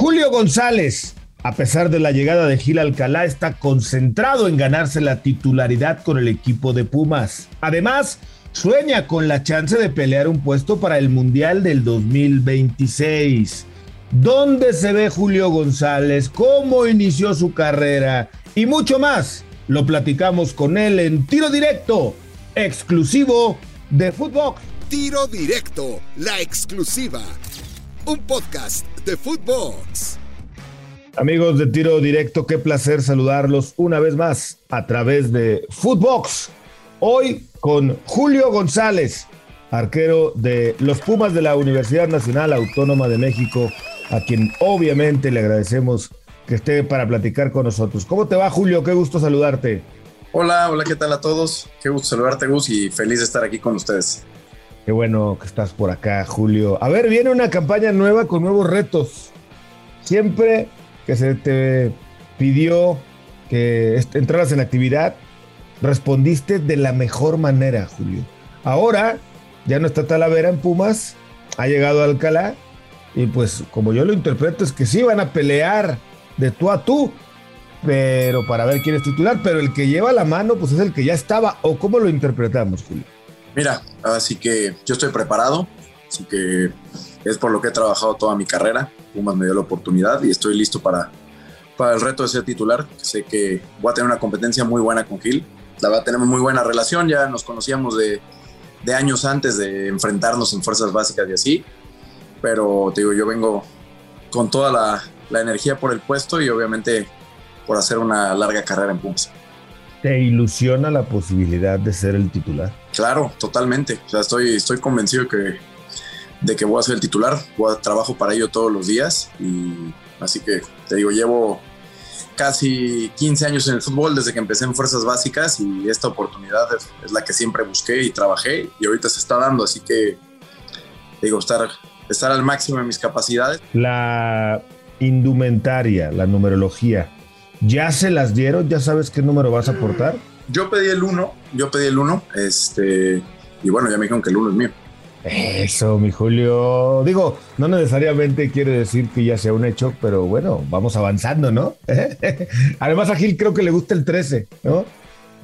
Julio González, a pesar de la llegada de Gil Alcalá, está concentrado en ganarse la titularidad con el equipo de Pumas. Además, sueña con la chance de pelear un puesto para el Mundial del 2026. ¿Dónde se ve Julio González? ¿Cómo inició su carrera? Y mucho más. Lo platicamos con él en tiro directo, exclusivo de Footbox. Tiro directo, la exclusiva. Un podcast de Footbox. Amigos de tiro directo, qué placer saludarlos una vez más a través de Footbox. Hoy con Julio González, arquero de los Pumas de la Universidad Nacional Autónoma de México, a quien obviamente le agradecemos que esté para platicar con nosotros. ¿Cómo te va, Julio? Qué gusto saludarte. Hola, hola, ¿qué tal a todos? Qué gusto saludarte, Gus, y feliz de estar aquí con ustedes. Qué bueno que estás por acá, Julio. A ver, viene una campaña nueva con nuevos retos. Siempre que se te pidió que entraras en actividad, respondiste de la mejor manera, Julio. Ahora ya no está Talavera en Pumas, ha llegado Alcalá, y pues como yo lo interpreto es que sí van a pelear de tú a tú, pero para ver quién es titular, pero el que lleva la mano pues es el que ya estaba, o cómo lo interpretamos, Julio. Mira, así que yo estoy preparado, así que es por lo que he trabajado toda mi carrera. Pumas me dio la oportunidad y estoy listo para, para el reto de ser titular. Sé que voy a tener una competencia muy buena con Gil. La verdad, tenemos muy buena relación, ya nos conocíamos de, de años antes de enfrentarnos en fuerzas básicas y así. Pero te digo, yo vengo con toda la, la energía por el puesto y obviamente por hacer una larga carrera en Pumas. ¿Te ilusiona la posibilidad de ser el titular? Claro, totalmente. O sea, estoy, estoy convencido que, de que voy a ser el titular. Voy a, trabajo para ello todos los días. Y así que te digo, llevo casi 15 años en el fútbol desde que empecé en Fuerzas Básicas y esta oportunidad es, la que siempre busqué y trabajé y ahorita se está dando. Así que digo, estar, estar al máximo de mis capacidades. La indumentaria, la numerología, ¿ya se las dieron? ¿Ya sabes qué número vas a aportar? Yo pedí el 1, yo pedí el 1, este, y bueno, ya me dijeron que el 1 es mío. Eso, mi Julio. Digo, no necesariamente quiere decir que ya sea un hecho, pero bueno, vamos avanzando, ¿no? Además a Gil creo que le gusta el 13, ¿no?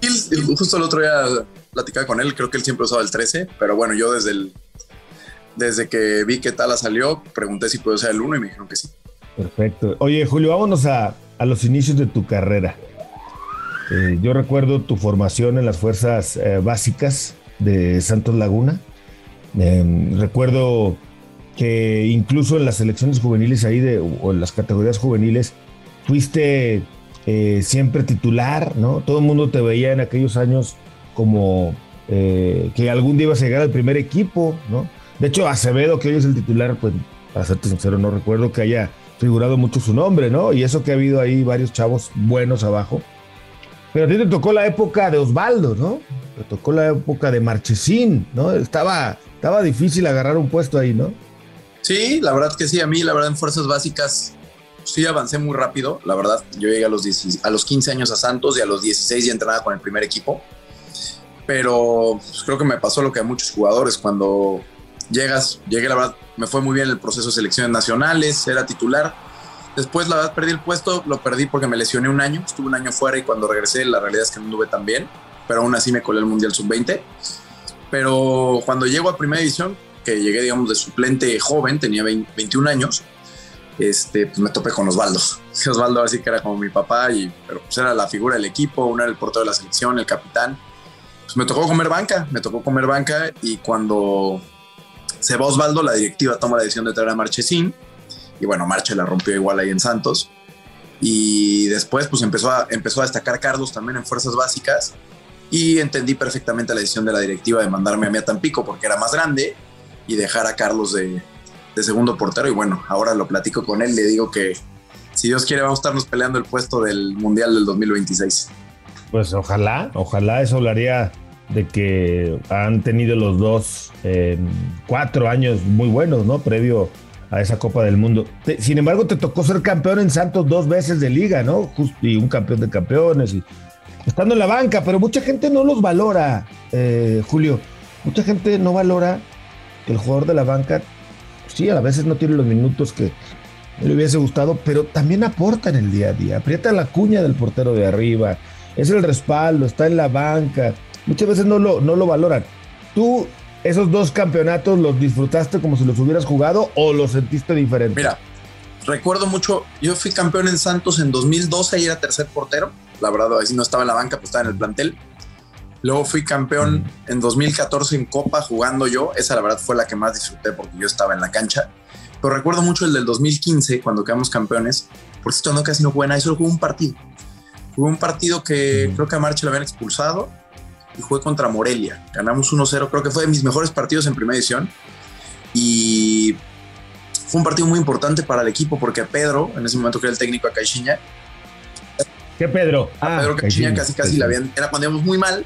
Gil, justo el otro día platicaba con él, creo que él siempre usaba el 13, pero bueno, yo desde el desde que vi que Tala salió, pregunté si puedo usar el 1 y me dijeron que sí. Perfecto. Oye, Julio, vámonos a, a los inicios de tu carrera. Eh, yo recuerdo tu formación en las fuerzas eh, básicas de Santos Laguna. Eh, recuerdo que incluso en las selecciones juveniles ahí de, o en las categorías juveniles fuiste siempre titular, ¿no? Todo el mundo te veía en aquellos años como que algún día ibas a llegar al primer equipo, ¿no? De hecho, Acevedo, que hoy es el titular, pues, para serte sincero, no recuerdo que haya figurado mucho su nombre, ¿no? Y eso que ha habido ahí varios chavos buenos abajo. Pero a ti te tocó la época de Osvaldo, ¿no? Te tocó la época de Marchesín, ¿no? Estaba, estaba difícil agarrar un puesto ahí, ¿no? Sí, la verdad que sí. A mí, la verdad, en fuerzas básicas sí avancé muy rápido. La verdad, yo llegué a los, 10, a los 15 años a Santos y a los 16 ya entrenaba con el primer equipo. Pero pues, creo que me pasó lo que a muchos jugadores cuando llegas, llegué, la verdad, me fue muy bien el proceso de selecciones nacionales, era titular. Después, la verdad, perdí el puesto, lo perdí porque me lesioné un año, estuve un año fuera y cuando regresé, la realidad es que no anduve tan bien, pero aún así me colé el Mundial Sub-20. Pero cuando llego a Primera División, que llegué, digamos, de suplente joven, tenía 20, 21 años, este, pues me topé con Osvaldo. Osvaldo así que era como mi papá, y, pero pues era la figura del equipo, uno era el portero de la selección, el capitán. Pues me tocó comer banca, me tocó comer banca y cuando se va Osvaldo, la directiva toma la decisión de traer a Marchesín. Y bueno, Marche la rompió igual ahí en Santos. Y después pues empezó a, empezó a destacar Carlos también en fuerzas básicas. Y entendí perfectamente la decisión de la directiva de mandarme a mí a Tampico porque era más grande y dejar a Carlos de, segundo portero. Y bueno, ahora lo platico con él, le digo que si Dios quiere vamos a estarnos peleando el puesto del Mundial del 2026. Pues ojalá, ojalá eso lo haría de que han tenido los dos eh, cuatro años muy buenos, ¿no? Previo a esa Copa del Mundo. Sin embargo, te tocó ser campeón en Santos dos veces de liga, ¿no? Y un campeón de campeones, y estando en la banca, pero mucha gente no los valora, eh, Julio. Mucha gente no valora que el jugador de la banca, sí, a veces no tiene los minutos que, le hubiese gustado, pero también aporta en el día a día. Aprieta la cuña del portero de arriba, es el respaldo, está en la banca. Muchas veces no lo, no lo valoran. ¿Tú esos dos campeonatos los disfrutaste como si los hubieras jugado o los sentiste diferente? Mira, recuerdo mucho, yo fui campeón en Santos en 2012 y era tercer portero. La verdad, así no estaba en la banca, pues estaba en el plantel. Luego fui campeón mm. en 2014 en Copa jugando yo. Esa la verdad fue la que más disfruté porque yo estaba en la cancha. Pero recuerdo mucho el del 2015 cuando quedamos campeones. Por cierto, no casi no jugué nada, solo jugué un partido. Jugué un partido que mm. creo que a Marche lo habían expulsado y jugué contra Morelia. Ganamos 1-0, creo que fue de mis mejores partidos en primera edición. Y fue un partido muy importante para el equipo porque Pedro, en ese momento que era el técnico a Caixinha, ¿Qué Pedro? A Pedro ah, Caixinha casi casi la habían, era cuando íbamos muy mal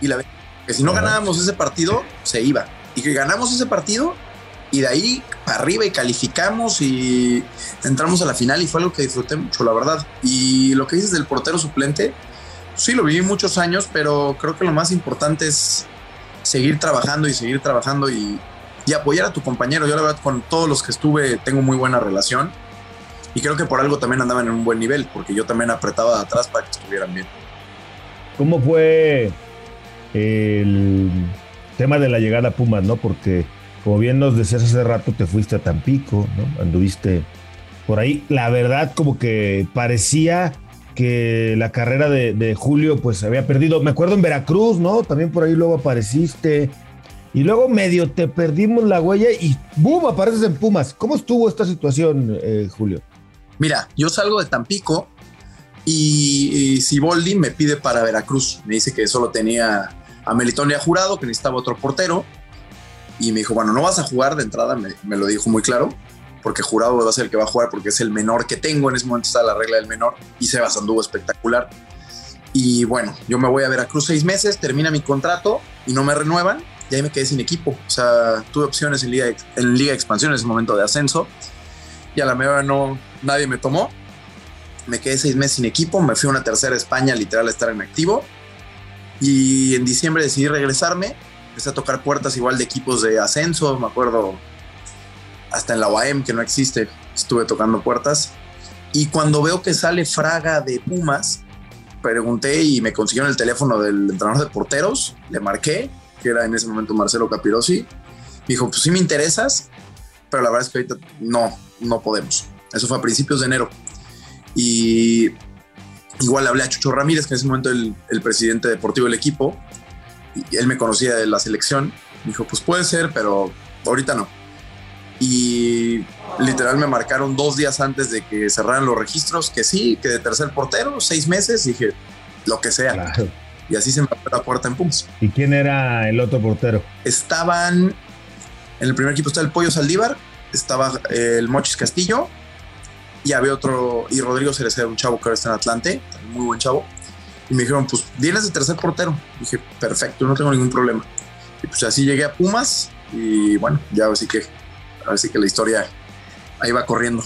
y la que si no ganábamos ese partido, se iba. Y que ganamos ese partido y de ahí para arriba y calificamos y entramos a la final y fue algo que disfruté mucho, la verdad. Y lo que dices del portero suplente, sí lo viví muchos años, pero creo que lo más importante es seguir trabajando y seguir trabajando y, y apoyar a tu compañero. Yo la verdad con todos los que estuve tengo muy buena relación y creo que por algo también andaban en un buen nivel, porque yo también apretaba de atrás para que estuvieran bien. ¿Cómo fue el tema de la llegada a Pumas, no? Porque, como bien nos decías hace rato, te fuiste a Tampico, ¿no? Anduviste por ahí. La verdad, como que parecía que la carrera de, Julio, pues había perdido. Me acuerdo en Veracruz, ¿no? También por ahí luego apareciste. Y luego medio te perdimos la huella y ¡bum! apareces en Pumas. ¿Cómo estuvo esta situación, eh, Julio? Mira, yo salgo de Tampico y, Siboldi me pide para Veracruz. Me dice que solo tenía a Melitonia Jurado, que necesitaba otro portero. Y me dijo, bueno, no vas a jugar de entrada, me, lo dijo muy claro, porque Jurado va a ser el que va a jugar porque es el menor que tengo. En ese momento está la regla del menor y Sebas anduvo espectacular. Y bueno, yo me voy a Veracruz seis meses, termina mi contrato y no me renuevan. Y ahí me quedé sin equipo. O sea, tuve opciones en Liga, en Liga de Expansión en ese momento de ascenso. Y a la mejor no, nadie me tomó me quedé seis meses sin equipo, me fui a una tercera España, literal, a estar en activo. Y en diciembre decidí regresarme, empecé a tocar puertas igual de equipos de ascenso, me acuerdo, hasta en la UAM, que no existe, estuve tocando puertas. Y cuando veo que sale Fraga de Pumas, pregunté y me consiguieron el teléfono del entrenador de porteros, le marqué, que era en ese momento Marcelo Capirosi. Me dijo, pues sí me interesas, pero la verdad es que ahorita no, no podemos. Eso fue a principios de enero. Y igual hablé a Chucho Ramírez, que en ese momento el, el presidente deportivo del equipo, él me conocía de la selección. Dijo, pues puede ser, pero ahorita no. Y literal me marcaron dos días antes de que cerraran los registros, que sí, que de tercer portero, seis meses, dije, lo que sea. Y así se me abrió la puerta en Pums. ¿Y quién era el otro portero? Estaban, en el primer equipo estaba el Pollo Saldívar, estaba el Mochis Castillo y había otro, y Rodrigo Cereceda, un chavo que ahora está en Atlante, muy buen chavo. Y me dijeron, pues vienes de tercer portero. dije, perfecto, no tengo ningún problema. Y pues así llegué a Pumas y bueno, ya así que, así que la historia ahí va corriendo.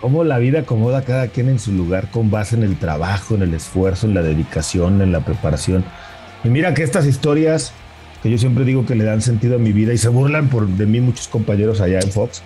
Cómo la vida acomoda a cada quien en su lugar con base en el trabajo, en el esfuerzo, en la dedicación, en la preparación. Y mira que estas historias que yo siempre digo que le dan sentido a mi vida y se burlan por, de mí muchos compañeros allá en Fox,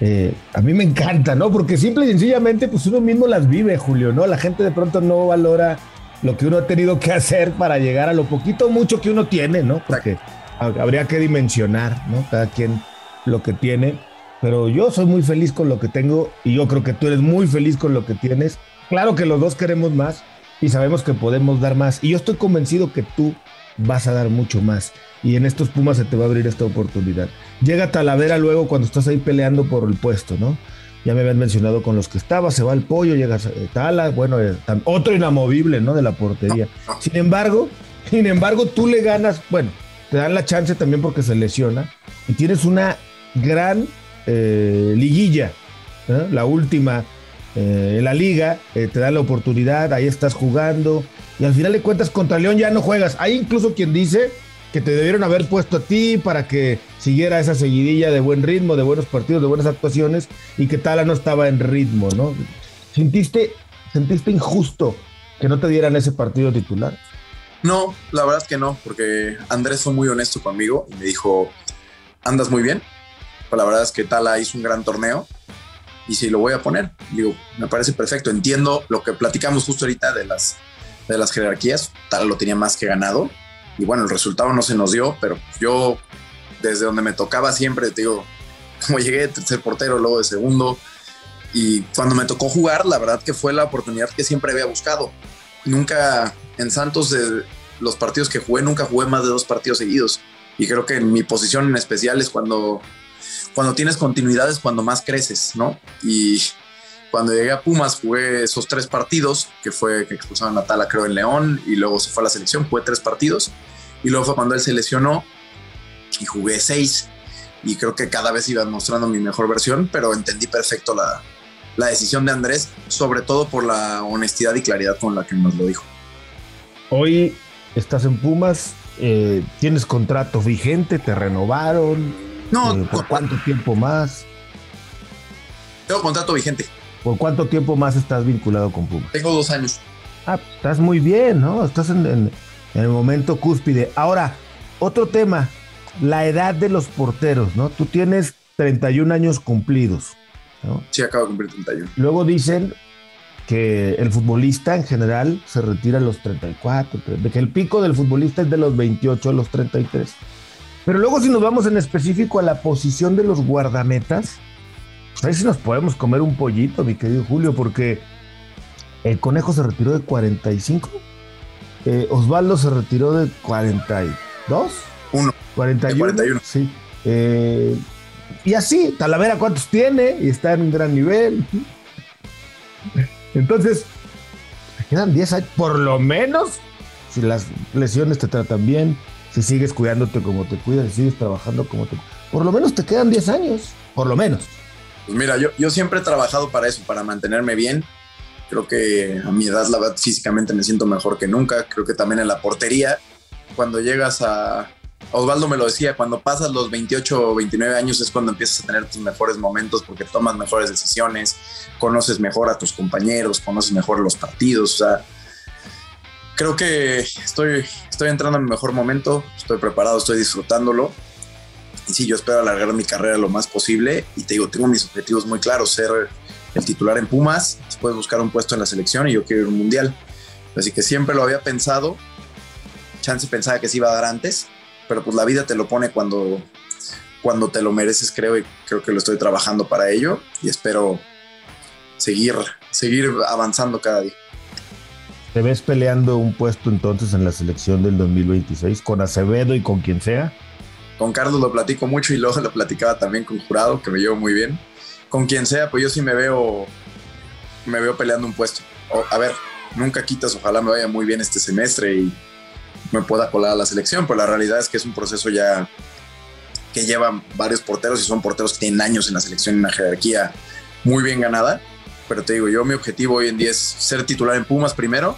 eh, a mí me encanta, ¿no? Porque simple y sencillamente, pues uno mismo las vive, Julio, ¿no? La gente de pronto no valora lo que uno ha tenido que hacer para llegar a lo poquito o mucho que uno tiene, ¿no? Porque habría que dimensionar, ¿no? Cada quien lo que tiene. Pero yo soy muy feliz con lo que tengo y yo creo que tú eres muy feliz con lo que tienes. Claro que los dos queremos más y sabemos que podemos dar más. Y yo estoy convencido que tú vas a dar mucho más y en estos Pumas se te va a abrir esta oportunidad. Llega Talavera luego cuando estás ahí peleando por el puesto, ¿no? Ya me habían mencionado con los que estaba, se va el pollo, llega eh, Tala, bueno, eh, otro inamovible, ¿no? De la portería. Sin embargo, sin embargo, tú le ganas, bueno, te dan la chance también porque se lesiona y tienes una gran eh, liguilla, la última en la liga, te da la oportunidad, ahí estás jugando y al final de cuentas contra León ya no juegas. Hay incluso quien dice que te debieron haber puesto a ti para que siguiera esa seguidilla de buen ritmo, de buenos partidos, de buenas actuaciones y que Tala no estaba en ritmo, ¿no? ¿Sentiste, sentiste injusto que no te dieran ese partido titular? No, la verdad es que no, porque Andrés fue muy honesto conmigo y me dijo, andas muy bien. La verdad es que Tala hizo un gran torneo y si lo voy a poner, digo, me parece perfecto. Entiendo lo que platicamos justo ahorita de las, de las jerarquías, tal lo tenía más que ganado. Y bueno, el resultado no se nos dio, pero yo desde donde me tocaba siempre, digo, como llegué de tercer portero, luego de segundo, y cuando me tocó jugar, la verdad que fue la oportunidad que siempre había buscado. Nunca en Santos, de los partidos que jugué, nunca jugué más de dos partidos seguidos. Y creo que en mi posición en especial es cuando, cuando tienes continuidad, es cuando más creces, ¿no? Y cuando llegué a Pumas jugué esos tres partidos, que fue que expulsaron a Tala, creo, en León, y luego se fue a la selección, jugué tres partidos. Y luego fue cuando él se lesionó y jugué seis. Y creo que cada vez iba mostrando mi mejor versión, pero entendí perfecto la, la decisión de Andrés, sobre todo por la honestidad y claridad con la que nos lo dijo. Hoy estás en Pumas, eh, tienes contrato vigente, te renovaron. No, eh, ¿por cuánto tiempo más? Tengo contrato vigente. ¿Por cuánto tiempo más estás vinculado con Pumas? Tengo dos años. Ah, estás muy bien, ¿no? Estás en, en el momento cúspide. Ahora, otro tema, la edad de los porteros, ¿no? Tú tienes 31 años cumplidos. ¿no? Sí, acabo de cumplir 31. Luego dicen que el futbolista en general se retira a los 34, de que el pico del futbolista es de los 28 a los 33. Pero luego si nos vamos en específico a la posición de los guardametas, pues ahí sí nos podemos comer un pollito, mi querido Julio, porque el conejo se retiró de 45, eh, Osvaldo se retiró de 42, Uno. 41, De 41. sí. Eh, y así, Talavera cuántos tiene y está en un gran nivel. Entonces, quedan 10 años, por lo menos, si las lesiones te tratan bien, si sigues cuidándote como te cuidas, si sigues trabajando como te por lo menos te quedan 10 años, por lo menos. Pues mira, yo, yo siempre he trabajado para eso, para mantenerme bien. Creo que a mi edad, la verdad, físicamente me siento mejor que nunca. Creo que también en la portería, cuando llegas a... Osvaldo me lo decía, cuando pasas los 28 o 29 años es cuando empiezas a tener tus mejores momentos porque tomas mejores decisiones, conoces mejor a tus compañeros, conoces mejor los partidos. O sea, creo que estoy, estoy entrando en mi mejor momento, estoy preparado, estoy disfrutándolo. Y sí, yo espero alargar mi carrera lo más posible. Y te digo, tengo mis objetivos muy claros, ser el titular en Pumas, después buscar un puesto en la selección y yo quiero ir a un mundial. Así que siempre lo había pensado. Chance pensaba que se iba a dar antes, pero pues la vida te lo pone cuando, cuando te lo mereces, creo, y creo que lo estoy trabajando para ello y espero seguir, seguir avanzando cada día. ¿Te ves peleando un puesto entonces en la selección del 2026 con Acevedo y con quien sea? Con Carlos lo platico mucho y luego lo platicaba también con Jurado, que me llevo muy bien. Con quien sea, pues yo sí me veo, me veo peleando un puesto. O, a ver, nunca quitas, ojalá me vaya muy bien este semestre y me pueda colar a la selección, pero la realidad es que es un proceso ya que lleva varios porteros y son porteros que tienen años en la selección una jerarquía muy bien ganada. Pero te digo, yo mi objetivo hoy en día es ser titular en Pumas primero,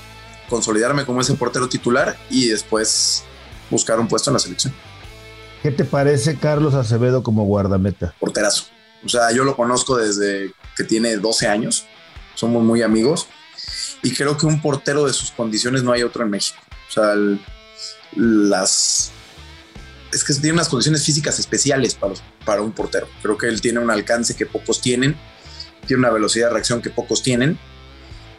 consolidarme como ese portero titular y después buscar un puesto en la selección. ¿Qué te parece Carlos Acevedo como guardameta? Porterazo. O sea, yo lo conozco desde que tiene 12 años, somos muy amigos y creo que un portero de sus condiciones no hay otro en México. O sea, el, las... Es que tiene unas condiciones físicas especiales para, para un portero. Creo que él tiene un alcance que pocos tienen, tiene una velocidad de reacción que pocos tienen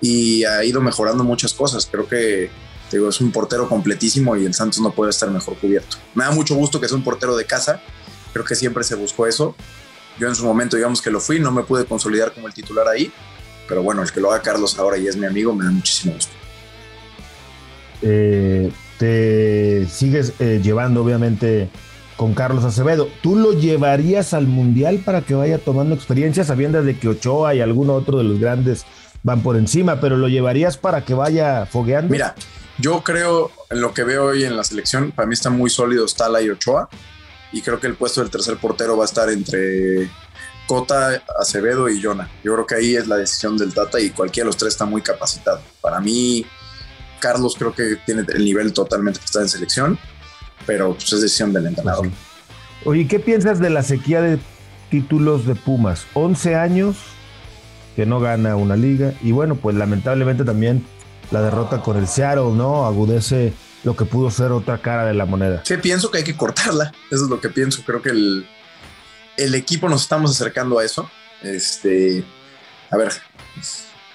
y ha ido mejorando muchas cosas. Creo que digo, es un portero completísimo y el Santos no puede estar mejor cubierto. Me da mucho gusto que sea un portero de casa, creo que siempre se buscó eso. Yo en su momento, digamos que lo fui, no me pude consolidar como el titular ahí, pero bueno, el que lo haga Carlos ahora y es mi amigo, me da muchísimo gusto. Eh, te sigues eh, llevando, obviamente, con Carlos Acevedo. ¿Tú lo llevarías al Mundial para que vaya tomando experiencia, sabiendo de que Ochoa y alguno otro de los grandes van por encima, pero lo llevarías para que vaya fogueando? Mira, yo creo en lo que veo hoy en la selección, para mí están muy sólidos Tala y Ochoa, y creo que el puesto del tercer portero va a estar entre Cota, Acevedo y Jonah. Yo creo que ahí es la decisión del Tata y cualquiera de los tres está muy capacitado. Para mí, Carlos creo que tiene el nivel totalmente que está en selección, pero pues es decisión del entrenador. Oye, ¿qué piensas de la sequía de títulos de Pumas? 11 años que no gana una liga y bueno, pues lamentablemente también la derrota con el Seattle, ¿no? Agudece lo que pudo ser otra cara de la moneda. Sí, pienso que hay que cortarla. Eso es lo que pienso. Creo que el, el equipo nos estamos acercando a eso. Este, a ver,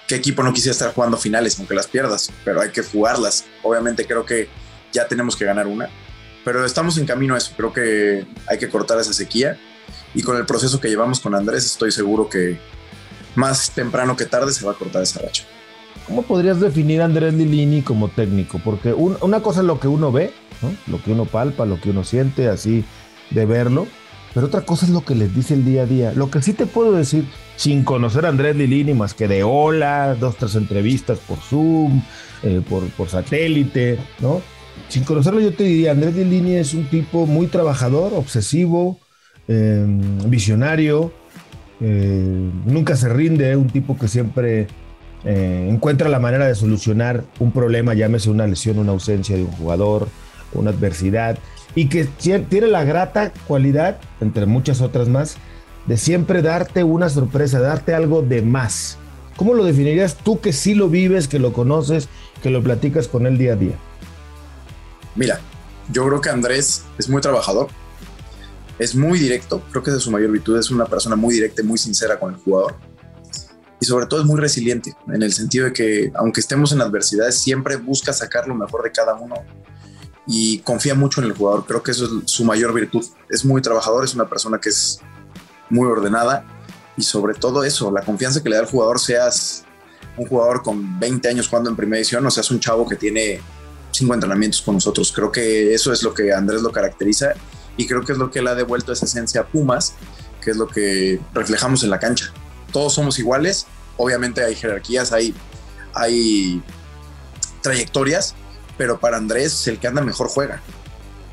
¿qué equipo no quisiera estar jugando finales, aunque las pierdas? Pero hay que jugarlas. Obviamente creo que ya tenemos que ganar una, pero estamos en camino a eso. Creo que hay que cortar esa sequía y con el proceso que llevamos con Andrés estoy seguro que más temprano que tarde se va a cortar esa racha. ¿Cómo podrías definir a Andrés Lilini como técnico? Porque una cosa es lo que uno ve, lo que uno palpa, lo que uno siente, así de verlo, pero otra cosa es lo que les dice el día a día. Lo que sí te puedo decir, sin conocer a Andrés Lilini más que de hola, dos, tres entrevistas por Zoom, eh, por, por satélite, ¿no? Sin conocerlo yo te diría, Andrés Lilini es un tipo muy trabajador, obsesivo, em, visionario, eh, nunca se rinde, un tipo que siempre eh, encuentra la manera de solucionar un problema, llámese una lesión, una ausencia de un jugador, una adversidad, y que tiene la grata cualidad, entre muchas otras más, de siempre darte una sorpresa, darte algo de más. ¿Cómo lo definirías tú que sí lo vives, que lo conoces, que lo platicas con él día a día? Mira, yo creo que Andrés es muy trabajador, es muy directo, creo que es de su mayor virtud, es una persona muy directa y muy sincera con el jugador. Y sobre todo es muy resiliente, en el sentido de que aunque estemos en adversidades, siempre busca sacar lo mejor de cada uno y confía mucho en el jugador. Creo que eso es su mayor virtud. Es muy trabajador, es una persona que es muy ordenada y sobre todo eso, la confianza que le da al jugador, seas un jugador con 20 años jugando en primera edición o seas un chavo que tiene cinco entrenamientos con nosotros. Creo que eso es lo que Andrés lo caracteriza y creo que es lo que le ha devuelto esa esencia a Pumas, que es lo que reflejamos en la cancha. Todos somos iguales, obviamente hay jerarquías, hay, hay trayectorias, pero para Andrés el que anda mejor juega.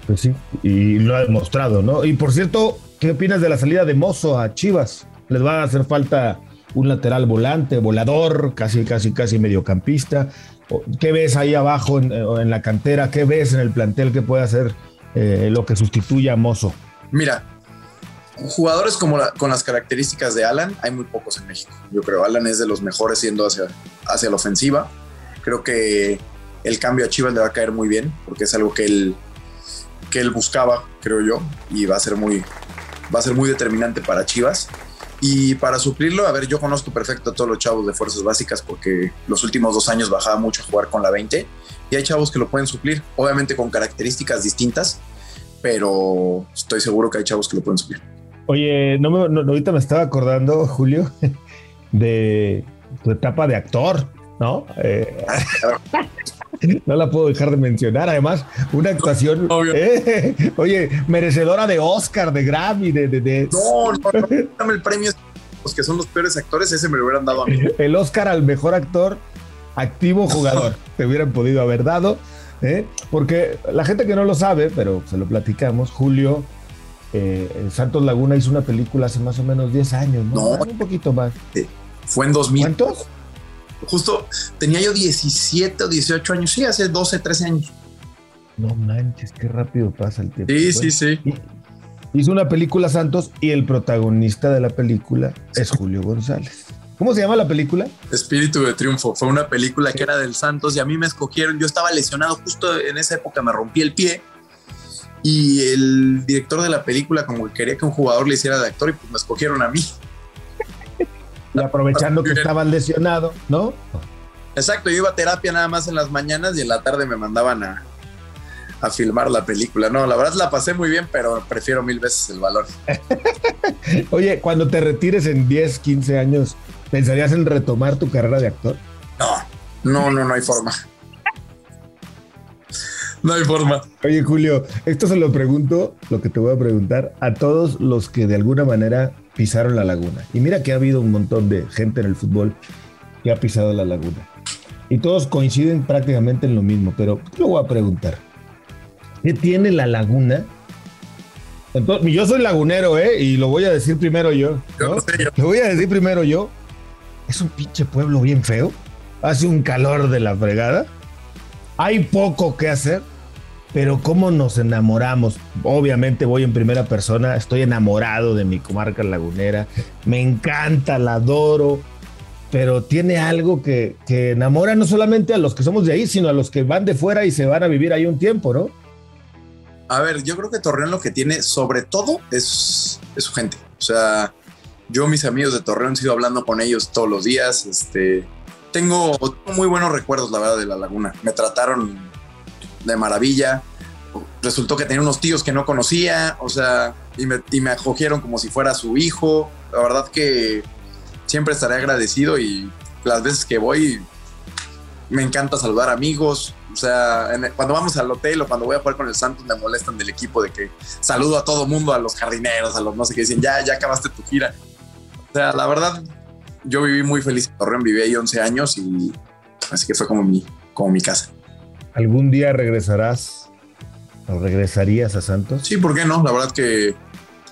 Pues sí, y lo ha demostrado, ¿no? Y por cierto, ¿qué opinas de la salida de Mozo a Chivas? ¿Les va a hacer falta un lateral volante, volador, casi, casi, casi mediocampista? ¿Qué ves ahí abajo en, la cantera? ¿Qué ves en el plantel que puede hacer eh, lo que sustituya a Mozo? Mira, jugadores como con las características de Alan hay muy pocos en México. Yo creo Alan es de los mejores siendo hacia, hacia la ofensiva. Creo que el cambio a Chivas le va a caer muy bien, porque es algo que él, que él buscaba, creo yo, y va a ser muy, va a ser muy determinante para Chivas. Y para suplirlo, a ver, yo conozco perfecto a todos los chavos de fuerzas básicas porque los últimos dos años bajaba mucho a jugar con la 20 y hay chavos que lo pueden suplir, obviamente con características distintas, pero estoy seguro que hay chavos que lo pueden suplir. Oye, no, ahorita me estaba acordando, Julio, de tu etapa de actor, ¿no? Eh, no la puedo dejar de mencionar. Además, una actuación, eh, oye, merecedora de Oscar, de Grammy, de... de, No, no, dame el premio. Los que son los peores actores, ese me lo hubieran dado a mí. El Oscar al mejor actor, activo jugador, te hubieran podido haber dado. ¿eh? Porque la gente que no lo sabe, pero se lo platicamos, Julio eh, Santos Laguna hizo una película hace más o menos 10 años, ¿no? Un poquito más. Fue en 2000. ¿Cuántos? Justo tenía yo 17 o 18 años, sí, hace 12, 13 años. No manches, qué rápido pasa el tiempo. Sí, sí, sí. Hizo una película Santos y el protagonista de la película es Julio González. ¿Cómo se llama la película? Espíritu de Triunfo. Fue una película que era del Santos y a mí me escogieron. Yo estaba lesionado justo en esa época, me rompí el pie y el director de la película como que quería que un jugador le hiciera de actor y pues me escogieron a mí. Y aprovechando que estaban lesionado, ¿no? Exacto, yo iba a terapia nada más en las mañanas y en la tarde me mandaban a, a filmar la película. No, la verdad la pasé muy bien, pero prefiero mil veces el valor. Oye, cuando te retires en 10, 15 años, ¿pensarías en retomar tu carrera de actor? No, no, no, no hay forma. No hay forma. Oye, Julio, esto se lo pregunto, lo que te voy a preguntar, a todos los que de alguna manera pisaron la laguna. Y mira que ha habido un montón de gente en el fútbol que ha pisado la laguna. Y todos coinciden prácticamente en lo mismo, pero lo voy a preguntar. ¿Qué tiene la laguna? Entonces, yo soy lagunero, ¿eh? Y lo voy a decir primero yo. Lo voy a decir primero yo. Es un pinche pueblo bien feo. Hace un calor de la fregada. Hay poco que hacer pero cómo nos enamoramos. Obviamente voy en primera persona, estoy enamorado de mi comarca lagunera, me encanta, la adoro, pero tiene algo que, enamora no solamente a los que somos de ahí, sino a los que van de fuera y se van a vivir ahí un tiempo, ¿no? A ver, yo creo que Torreón lo que tiene sobre todo es, es su gente. O sea, Yo, mis amigos de Torreón, sigo hablando con ellos todos los días. Este, tengo muy buenos recuerdos, la verdad, de la laguna. Me trataron de maravilla. Resultó que tenía unos tíos que no conocía, o sea, y me, y me acogieron como si fuera su hijo. La verdad que siempre estaré agradecido y las veces que voy me encanta saludar amigos. O sea, cuando vamos al hotel o cuando voy a jugar con el Santos me molestan del equipo de que saludo a todo mundo, a los jardineros, a los no sé qué, dicen, ya, ya acabaste tu gira. O sea, la verdad, yo viví muy feliz en Torreón, viví ahí 11 años y así que fue como mi, como mi casa. ¿Algún día regresarás o regresarías a Santos? Sí, ¿por qué no? La verdad que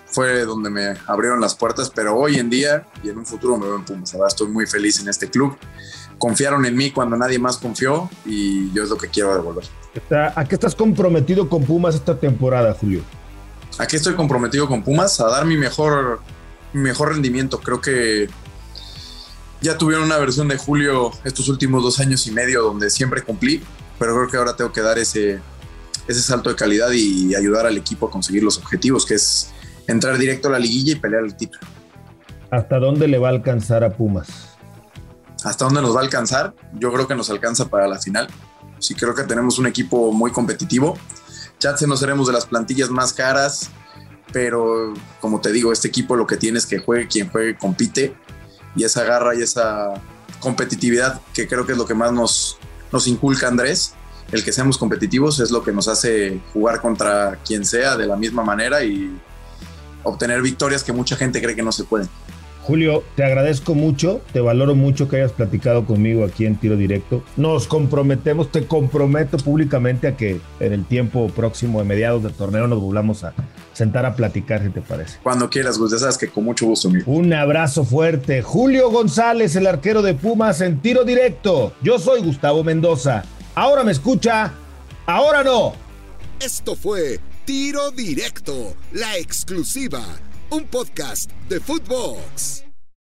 fue donde me abrieron las puertas, pero hoy en día y en un futuro me veo en Pumas. Ahora estoy muy feliz en este club. Confiaron en mí cuando nadie más confió y yo es lo que quiero devolver. ¿A qué estás comprometido con Pumas esta temporada, Julio? ¿A qué estoy comprometido con Pumas? A dar mi mejor, mi mejor rendimiento. Creo que ya tuvieron una versión de Julio estos últimos dos años y medio donde siempre cumplí, pero creo que ahora tengo que dar ese, ese salto de calidad y ayudar al equipo a conseguir los objetivos, que es entrar directo a la liguilla y pelear el título. ¿Hasta dónde le va a alcanzar a Pumas? ¿Hasta dónde nos va a alcanzar? Yo creo que nos alcanza para la final. Sí, creo que tenemos un equipo muy competitivo. se no seremos de las plantillas más caras, pero como te digo, este equipo lo que tiene es que juegue quien juegue, compite. Y esa garra y esa competitividad, que creo que es lo que más nos, nos inculca Andrés, el que seamos competitivos es lo que nos hace jugar contra quien sea de la misma manera y obtener victorias que mucha gente cree que no se pueden. Julio, te agradezco mucho, te valoro mucho que hayas platicado conmigo aquí en Tiro Directo. Nos comprometemos, te comprometo públicamente a que en el tiempo próximo, de mediados del torneo, nos volvamos a sentar a platicar, si te parece. Cuando quieras, Gus, ya sabes que con mucho gusto. Amigo. Un abrazo fuerte. Julio González, el arquero de Pumas en Tiro Directo. Yo soy Gustavo Mendoza. Ahora me escucha, ahora no. Esto fue Tiro Directo, la exclusiva, un podcast de Footbox.